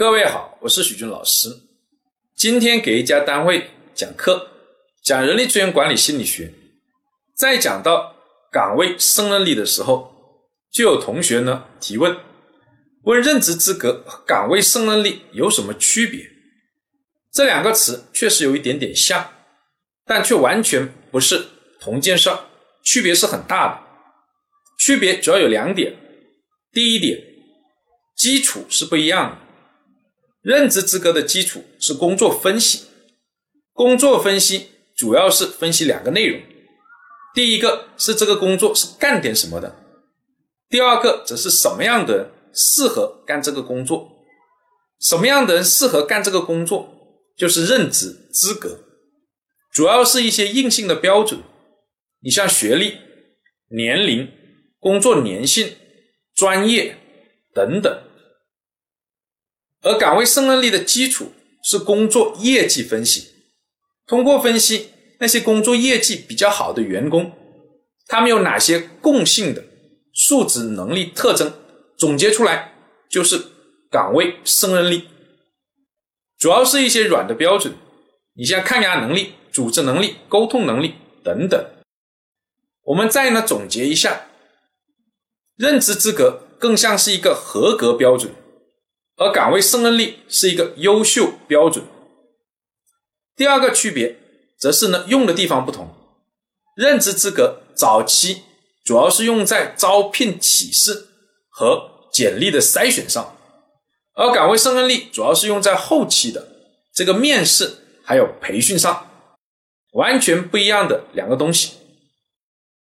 各位好，我是许军老师。今天给一家单位讲课，讲人力资源管理心理学。在讲到岗位胜任力的时候，就有同学呢提问，问任职资格和岗位胜任力有什么区别？这两个词确实有一点点像，但却完全不是同件事儿，区别是很大的。区别主要有两点。第一点，基础是不一样的。任职资格的基础是工作分析，工作分析主要是分析两个内容，第一个是这个工作是干点什么的，第二个则是什么样的人适合干这个工作，什么样的人适合干这个工作，就是任职资格，主要是一些硬性的标准，你像学历、年龄、工作年限、专业等等。而岗位胜任力的基础是工作业绩分析，通过分析那些工作业绩比较好的员工，他们有哪些共性的素质能力特征，总结出来就是岗位胜任力。主要是一些软的标准，你像抗压能力、组织能力、沟通能力等等。我们再呢总结一下，任职资格更像是一个合格标准。而岗位胜任力是一个优秀标准。第二个区别则是呢用的地方不同。任职资格早期主要是用在招聘启事和简历的筛选上，而岗位胜任力主要是用在后期的这个面试还有培训上，完全不一样的两个东西。